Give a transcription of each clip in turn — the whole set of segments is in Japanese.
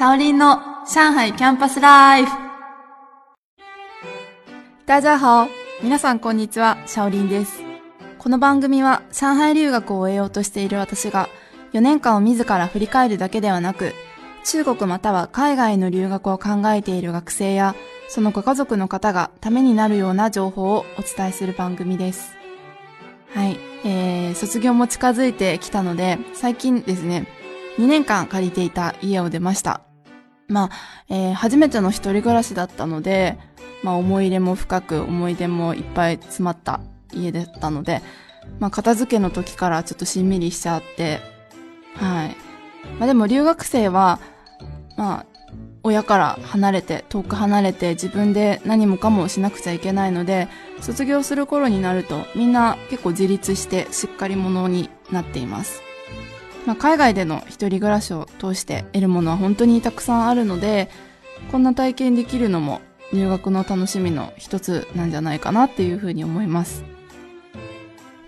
シャオリンの上海キャンパスライフ。大家好。皆さんこんにちは、シャオリンです。この番組は上海留学を終えようとしている私が4年間を自ら振り返るだけではなく、中国または海外の留学を考えている学生やそのご家族の方がためになるような情報をお伝えする番組です。はい。えー、卒業も近づいてきたので、最近ですね、2年間借りていた家を出ました。まあ、えー、初めての一人暮らしだったので、まあ思い入れも深く思い出もいっぱい詰まった家だったので、まあ片付けの時からちょっとしんみりしちゃって、はい。まあでも留学生は、まあ、親から離れて、遠く離れて自分で何もかもしなくちゃいけないので、卒業する頃になるとみんな結構自立してしっかり者になっています。まあ、海外での一人暮らしを通して得るものは本当にたくさんあるので、こんな体験できるのも入学の楽しみの一つなんじゃないかなっていうふうに思います。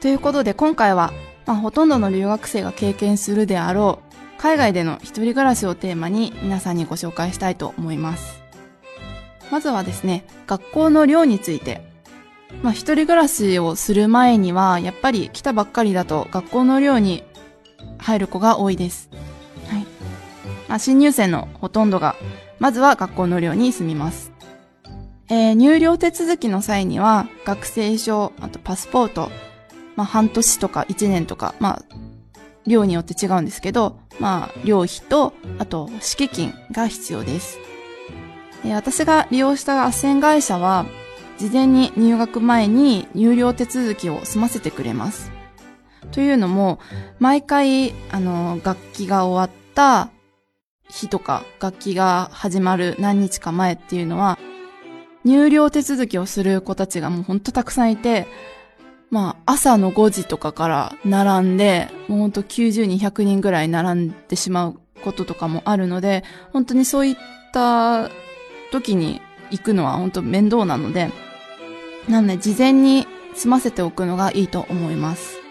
ということで今回は、まあ、ほとんどの留学生が経験するであろう海外での一人暮らしをテーマに皆さんにご紹介したいと思います。まずはですね、学校の寮について。まあ、一人暮らしをする前には、やっぱり来たばっかりだと学校の寮に入る子が多いです。はい。まあ、新入生のほとんどが、まずは学校の寮に住みます。えー、入寮手続きの際には、学生証、あとパスポート、まあ、半年とか1年とか、まあ、量によって違うんですけど、まあ、寮費と、あと、敷金が必要です。え私が利用した斡旋会社は、事前に入学前に入寮手続きを済ませてくれます。というのも、毎回、あの、楽器が終わった日とか、楽器が始まる何日か前っていうのは、入寮手続きをする子たちがもうほんとたくさんいて、まあ、朝の5時とかから並んで、もうほんと90人、100人ぐらい並んでしまうこととかもあるので、本当にそういった時に行くのは本当面倒なので、なので事前に済ませておくのがいいと思います。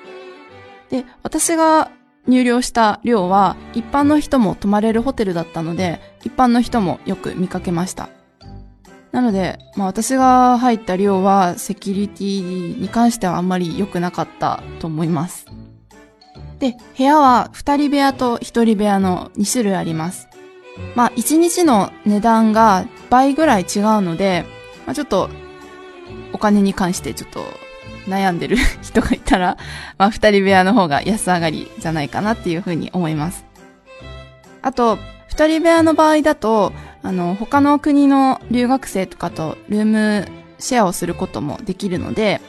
で、私が入寮した寮は一般の人も泊まれるホテルだったので、一般の人もよく見かけました。なので、まあ私が入った寮はセキュリティに関してはあんまり良くなかったと思います。で、部屋は二人部屋と一人部屋の2種類あります。まあ一日の値段が倍ぐらい違うので、まあちょっとお金に関してちょっと悩んでる 人がいたら、まあ二人部屋の方が安上がりじゃないかなっていうふうに思います。あと、二人部屋の場合だと、あの、他の国の留学生とかとルームシェアをすることもできるので、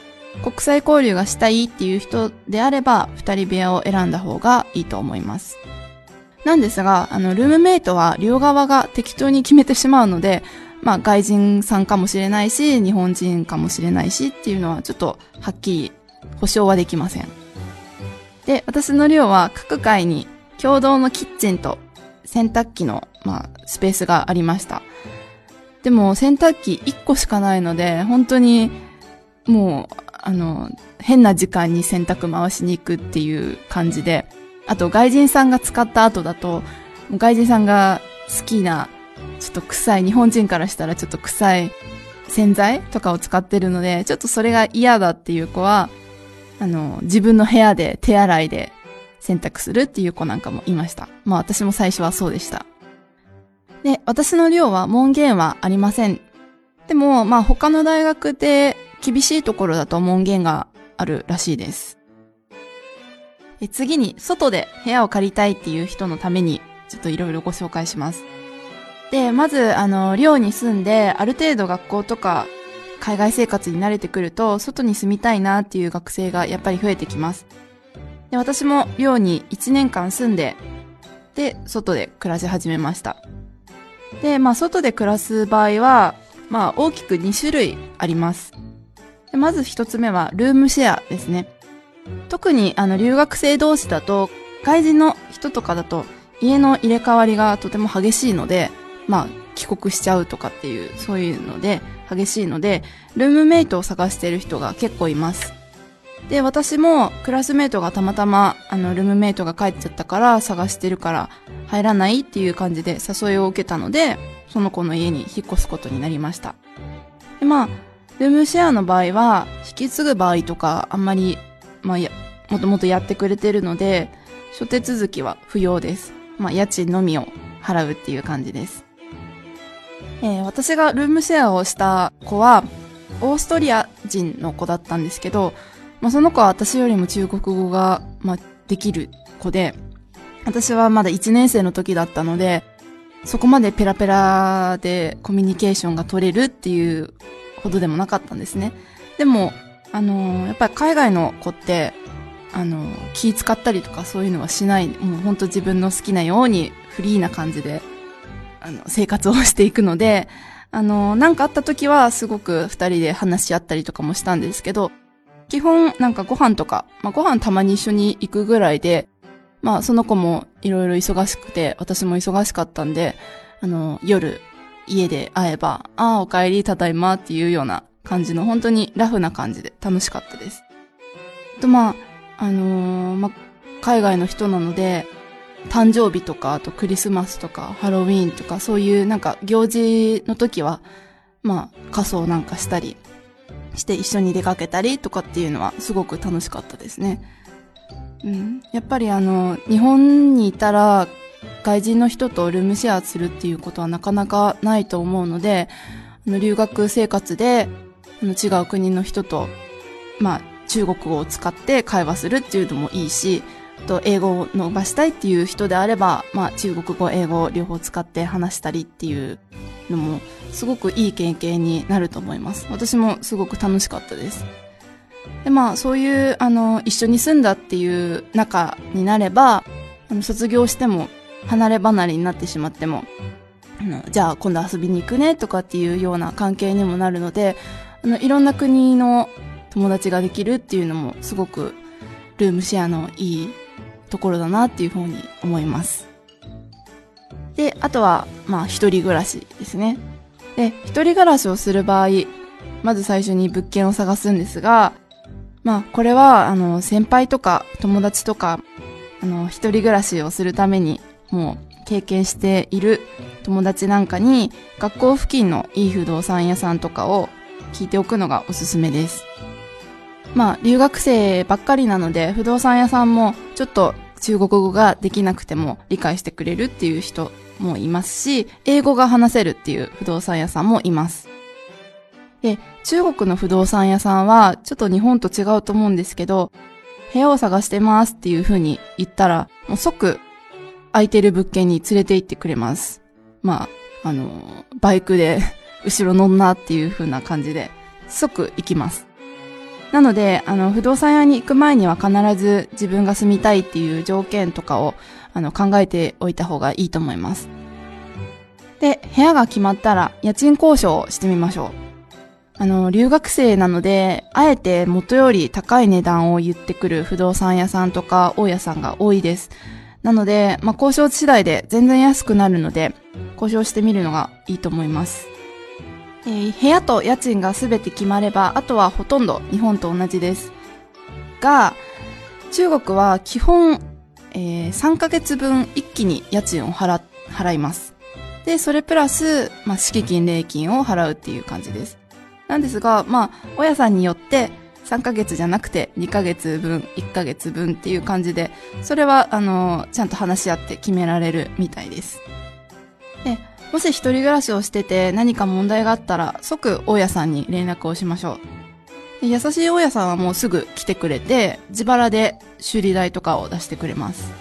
国際交流がしたいっていう人であれば、二人部屋を選んだ方がいいと思います。なんですが、あの、ルームメイトは両側が適当に決めてしまうので、まあ、外人さんかもしれないし、日本人かもしれないしっていうのはちょっとはっきり保証はできません。で、私の寮は各階に共同のキッチンと洗濯機の、まあ、スペースがありました。でも、洗濯機1個しかないので、本当に、もう、あの、変な時間に洗濯回しに行くっていう感じで、あと外人さんが使った後だと、外人さんが好きな、ちょっと臭い、日本人からしたらちょっと臭い洗剤とかを使ってるので、ちょっとそれが嫌だっていう子は、あの、自分の部屋で手洗いで選択するっていう子なんかもいました。まあ私も最初はそうでした。で、私の寮は門限はありません。でも、まあ他の大学で厳しいところだと門限があるらしいです。次に、外で部屋を借りたいっていう人のために、ちょっといろいろご紹介します。で、まず、あの、寮に住んで、ある程度学校とか、海外生活に慣れてくると、外に住みたいなっていう学生がやっぱり増えてきます。で、私も寮に1年間住んで、で、外で暮らし始めました。で、まあ、外で暮らす場合は、まあ、大きく2種類あります。でまず1つ目は、ルームシェアですね。特に、あの、留学生同士だと、外人の人とかだと、家の入れ替わりがとても激しいので、まあ、帰国しちゃうとかっていう、そういうので、激しいので、ルームメイトを探してる人が結構います。で、私もクラスメートがたまたま、あの、ルームメイトが帰っちゃったから探してるから入らないっていう感じで誘いを受けたので、その子の家に引っ越すことになりました。で、まあ、ルームシェアの場合は、引き継ぐ場合とか、あんまり、まあ、や、もともとやってくれてるので、諸手続きは不要です。まあ、家賃のみを払うっていう感じです。えー、私がルームシェアをした子は、オーストリア人の子だったんですけど、まあ、その子は私よりも中国語が、まあ、できる子で、私はまだ1年生の時だったので、そこまでペラペラでコミュニケーションが取れるっていうほどでもなかったんですね。でも、あのー、やっぱり海外の子って、あのー、気使ったりとかそういうのはしない、もうほんと自分の好きなようにフリーな感じで、あの、生活をしていくので、あの、なんかあった時はすごく二人で話し合ったりとかもしたんですけど、基本なんかご飯とか、まあ、ご飯たまに一緒に行くぐらいで、まあその子もいろいろ忙しくて、私も忙しかったんで、あの、夜家で会えば、ああ、お帰り、ただいまっていうような感じの本当にラフな感じで楽しかったです。とまあ、あのー、まあ、海外の人なので、誕生日とか、あとクリスマスとか、ハロウィーンとか、そういうなんか行事の時は、まあ、仮装なんかしたりして一緒に出かけたりとかっていうのはすごく楽しかったですね。うん。やっぱりあの、日本にいたら外人の人とルームシェアするっていうことはなかなかないと思うので、あの留学生活であの違う国の人と、まあ、中国語を使って会話するっていうのもいいし、と英語を伸ばしたいっていう人であれば、まあ中国語、英語両方使って話したりっていうのもすごくいい経験になると思います。私もすごく楽しかったです。で、まあそういう、あの、一緒に住んだっていう仲になれば、あの、卒業しても離れ離れになってしまっても、じゃあ今度遊びに行くねとかっていうような関係にもなるので、あの、いろんな国の友達ができるっていうのもすごくルームシェアのいいところだなっていうふうに思います。で、あとは、まあ、一人暮らしですね。で、一人暮らしをする場合、まず最初に物件を探すんですが、まあ、これは、あの、先輩とか友達とか、あの、一人暮らしをするためにもう経験している友達なんかに学校付近のいい不動産屋さんとかを聞いておくのがおすすめです。まあ留学生ばっかりなので不動産屋さんもちょっと中国語ができなくても理解してくれるっていう人もいますし、英語が話せるっていう不動産屋さんもいます。で、中国の不動産屋さんはちょっと日本と違うと思うんですけど、部屋を探してますっていう風に言ったら、もう即空いてる物件に連れて行ってくれます。まあ、あの、バイクで後ろ乗んなっていう風な感じで、即行きます。なので、あの、不動産屋に行く前には必ず自分が住みたいっていう条件とかを、あの、考えておいた方がいいと思います。で、部屋が決まったら、家賃交渉をしてみましょう。あの、留学生なので、あえて元より高い値段を言ってくる不動産屋さんとか大家さんが多いです。なので、まあ、交渉次第で全然安くなるので、交渉してみるのがいいと思います。えー、部屋と家賃がすべて決まれば、あとはほとんど日本と同じです。が、中国は基本、えー、3ヶ月分一気に家賃を払、払います。で、それプラス、まあ、敷金、礼金を払うっていう感じです。なんですが、まあ、親さんによって、3ヶ月じゃなくて2ヶ月分、1ヶ月分っていう感じで、それは、あの、ちゃんと話し合って決められるみたいです。で、もし一人暮らしをしてて何か問題があったら、即大家さんに連絡をしましょう。優しい大家さんはもうすぐ来てくれて、自腹で修理代とかを出してくれます。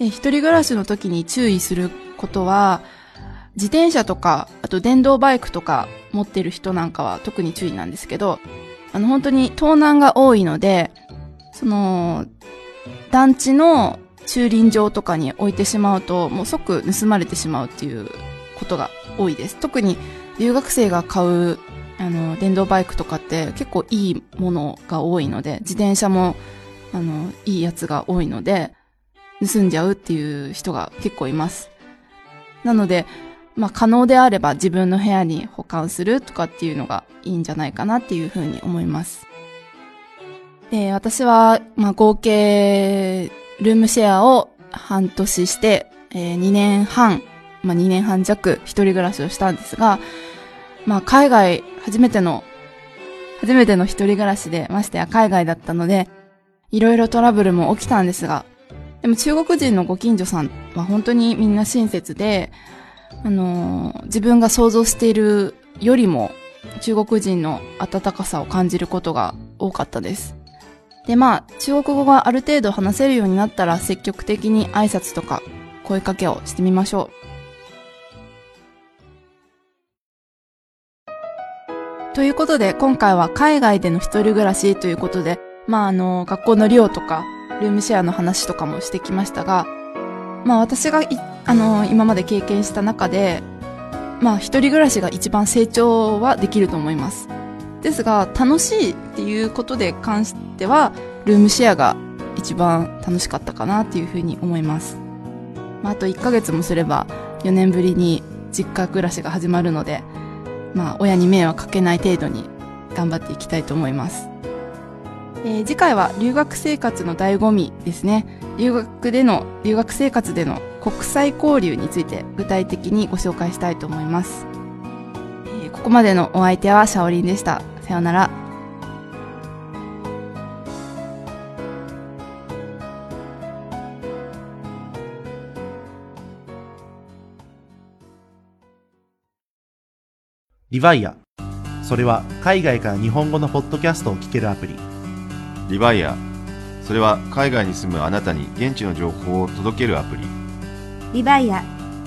一人暮らしの時に注意することは、自転車とか、あと電動バイクとか持ってる人なんかは特に注意なんですけど、あの、本当に盗難が多いので、その、団地の駐輪場とかに置いてしまうと、もう即盗まれてしまうっていうことが多いです。特に留学生が買う、あの、電動バイクとかって結構いいものが多いので、自転車も、あの、いいやつが多いので、盗んじゃうっていう人が結構います。なので、まあ、可能であれば自分の部屋に保管するとかっていうのがいいんじゃないかなっていうふうに思います。で、私は、まあ、合計、ルームシェアを半年して、えー、2年半、まあ、2年半弱一人暮らしをしたんですが、まあ、海外、初めての、初めての一人暮らしで、ましてや海外だったので、いろいろトラブルも起きたんですが、でも中国人のご近所さんは本当にみんな親切で、あのー、自分が想像しているよりも中国人の温かさを感じることが多かったです。で、まあ、中国語がある程度話せるようになったら積極的に挨拶とか声かけをしてみましょう。ということで、今回は海外での一人暮らしということで、まあ、あの、学校の寮とか、ルームシェアの話とかもしてきましたが、まあ私があの、今まで経験した中で、まあ一人暮らしが一番成長はできると思います。ですが、楽しいっていうことで関しては、ルームシェアが一番楽しかったかなっていうふうに思います。まあ、あと1ヶ月もすれば4年ぶりに実家暮らしが始まるので、まあ親に迷惑かけない程度に頑張っていきたいと思います。えー、次回は留学生活の醍醐味ですね。留学での、留学生活での国際交流について具体的にご紹介したいと思います。えー、ここまでのお相手はシャオリンでした。さようなら。リヴァイア。それは海外から日本語のポッドキャストを聞けるアプリ。リバイアそれは海外に住むあなたに現地の情報を届けるアプリリバイア